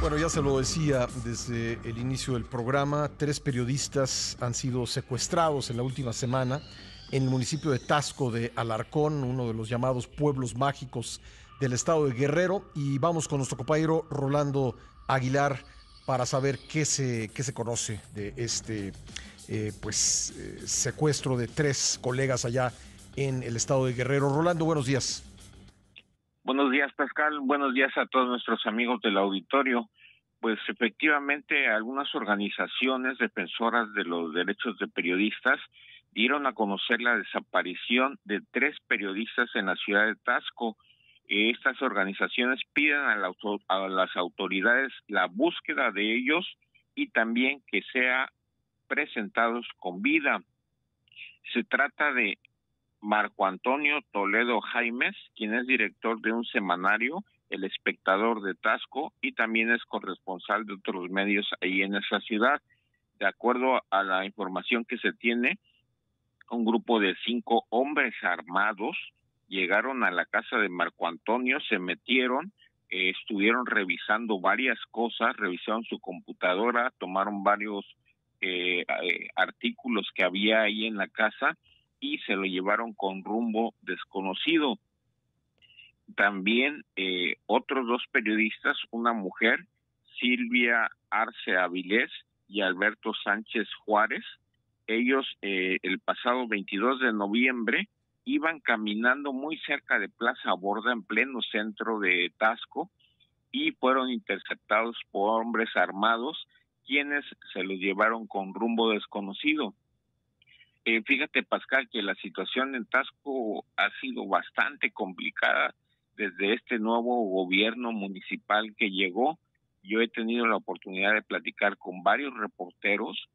Bueno, ya se lo decía desde el inicio del programa, tres periodistas han sido secuestrados en la última semana en el municipio de Tasco de Alarcón, uno de los llamados pueblos mágicos del estado de Guerrero. Y vamos con nuestro compañero Rolando Aguilar para saber qué se, qué se conoce de este eh, pues, eh, secuestro de tres colegas allá en el estado de Guerrero. Rolando, buenos días. Buenos días, Pascal. Buenos días a todos nuestros amigos del auditorio. Pues efectivamente, algunas organizaciones defensoras de los derechos de periodistas dieron a conocer la desaparición de tres periodistas en la ciudad de Tasco. Estas organizaciones piden a, a las autoridades la búsqueda de ellos y también que sea presentados con vida. Se trata de Marco Antonio Toledo Jaimes, quien es director de un semanario, El Espectador de Tasco, y también es corresponsal de otros medios ahí en esa ciudad. De acuerdo a la información que se tiene, un grupo de cinco hombres armados llegaron a la casa de Marco Antonio, se metieron, eh, estuvieron revisando varias cosas, revisaron su computadora, tomaron varios eh, eh, artículos que había ahí en la casa y se lo llevaron con rumbo desconocido. También eh, otros dos periodistas, una mujer, Silvia Arce Avilés y Alberto Sánchez Juárez, ellos eh, el pasado 22 de noviembre iban caminando muy cerca de Plaza Borda en pleno centro de Tasco y fueron interceptados por hombres armados quienes se los llevaron con rumbo desconocido. Eh, fíjate, Pascal, que la situación en Tasco ha sido bastante complicada desde este nuevo gobierno municipal que llegó. Yo he tenido la oportunidad de platicar con varios reporteros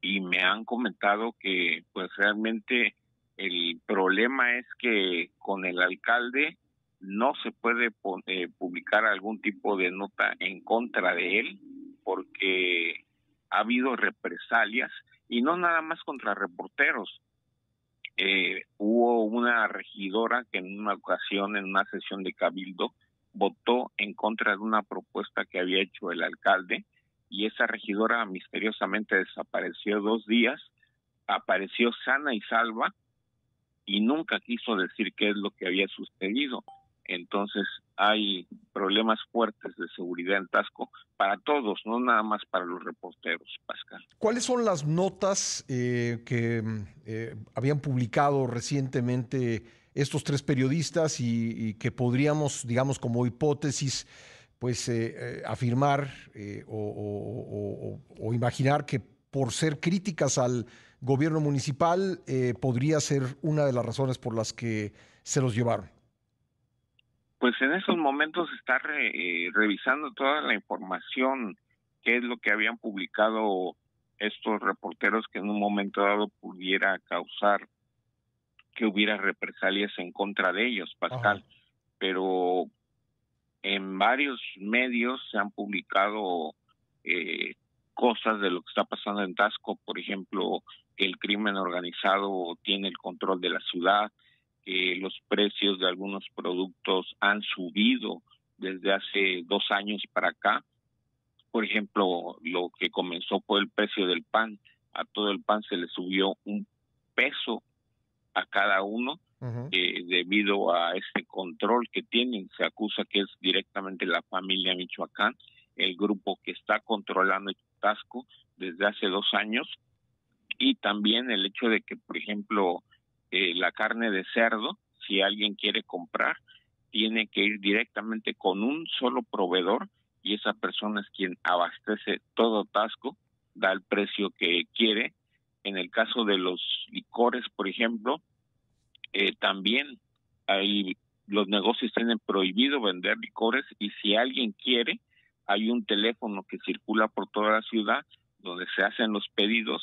y me han comentado que pues realmente el problema es que con el alcalde no se puede eh, publicar algún tipo de nota en contra de él porque ha habido represalias y no nada más contra reporteros. Eh, hubo una regidora que en una ocasión, en una sesión de cabildo, votó en contra de una propuesta que había hecho el alcalde y esa regidora misteriosamente desapareció dos días, apareció sana y salva y nunca quiso decir qué es lo que había sucedido. Entonces hay problemas fuertes de seguridad en Tasco para todos, no nada más para los reporteros. ¿Cuáles son las notas eh, que eh, habían publicado recientemente estos tres periodistas y, que podríamos, digamos, como hipótesis, pues eh, afirmar o, imaginar que por ser críticas al gobierno municipal podría ser una de las razones por las que se los llevaron? pues en esos momentos está revisando toda la información, qué es lo que habían publicado estos reporteros que en un momento dado pudiera causar que hubiera represalias en contra de ellos, Pascal. Pero en varios medios se han publicado eh, cosas de lo que está pasando en Tasco, por ejemplo, que el crimen organizado tiene el control de la ciudad, que los precios de algunos productos han subido desde hace dos años para acá. Por ejemplo, lo que comenzó fue el precio del pan. A todo el pan se le subió un peso a cada uno eh, debido a este control que tienen. Se acusa que es directamente la familia Michoacán, el grupo que está controlando el Tasco desde hace dos años. Y también el hecho de que, por ejemplo, eh, la carne de cerdo, si alguien quiere comprar, tiene que ir directamente con un solo proveedor y esa persona es quien abastece todo Tasco, da el precio que quiere. En el caso de los licores, por ejemplo, eh, también hay los negocios tienen prohibido vender licores y si alguien quiere, hay un teléfono que circula por toda la ciudad donde se hacen los pedidos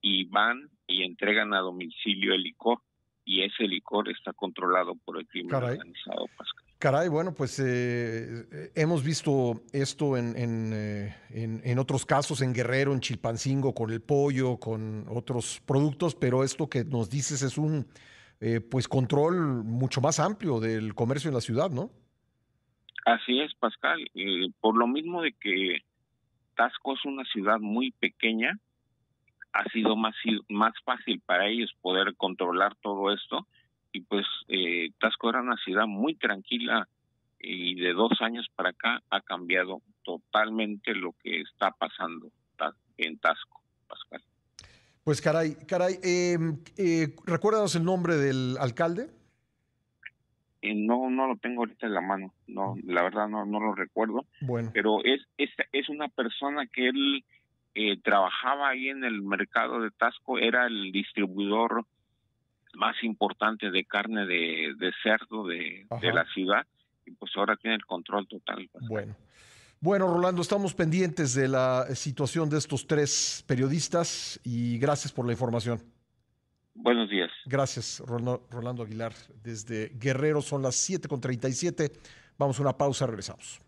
y van y entregan a domicilio el licor y ese licor está controlado por el crimen organizado, Pascal. Caray, bueno, pues eh, eh, hemos visto esto en, eh, en, en, otros casos, en Guerrero, en Chilpancingo, con el pollo, con otros productos, pero esto que nos dices es un pues control mucho más amplio del comercio en la ciudad, ¿no? Así es, Pascal. Eh, por lo mismo de que Tasco es una ciudad muy pequeña, ha sido más, más fácil para ellos poder controlar todo esto. Y pues eh, Tasco era una ciudad muy tranquila y de dos años para acá ha cambiado totalmente lo que está pasando en Tasco, Pascal. Pues caray, caray, em, eh, ¿recuerdas el nombre del alcalde? Eh, no, no lo tengo ahorita en la mano, no, la verdad no, no lo recuerdo. Bueno. Pero es, es, es una persona que él eh, trabajaba ahí en el mercado de Tasco, era el distribuidor más importante de carne de, cerdo de, de, la ciudad y pues ahora tiene el control total. Bueno. Bueno, Rolando, estamos pendientes de la situación de estos tres periodistas y gracias por la información. Buenos días. Gracias, Rolando Aguilar. Desde Guerrero son las 7.37. Vamos a una pausa, regresamos.